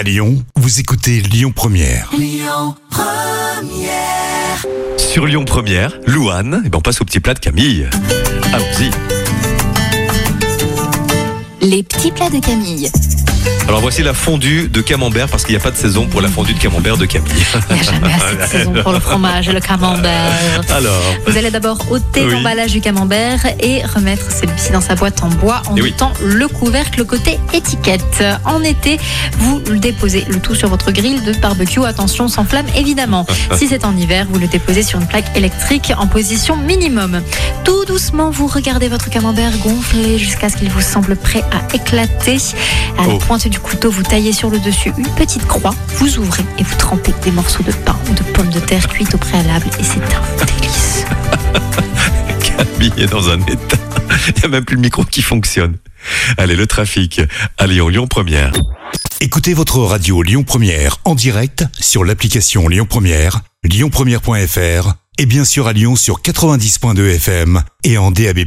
À Lyon, vous écoutez Lyon Première. Sur Lyon Première, Louane, et ben on passe au petit plat de Camille. Allons-y. Les petits plats de Camille. Alors voici la fondue de camembert parce qu'il n'y a pas de saison pour la fondue de camembert de Camille. Il n'y a jamais assez de saison pour le fromage et le camembert. Alors, Vous allez d'abord ôter Oui. l'emballage du camembert et remettre celui-ci dans sa boîte en bois en Eh oui. ôtant le couvercle côté étiquette. En été, vous le déposez le tout sur votre grille de barbecue. Attention, sans flamme évidemment. si c'est en hiver, vous le déposez sur une plaque électrique en position minimum. Tout doucement, vous regardez votre camembert gonfler jusqu'à ce qu'il vous semble prêt à éclater. À Oh. Pointe du couteau, vous taillez sur le dessus une petite croix, vous ouvrez et vous trempez des morceaux de pain ou de pommes de terre cuites au préalable et c'est un délice. Camille est dans un état. Il n'y a même plus le micro qui fonctionne. Allez, le trafic. À Lyon, Lyon Première. Écoutez votre radio Lyon Première en direct sur l'application Lyon Première, lyonpremière.fr et bien sûr à Lyon sur 90.2 FM et en DAB+.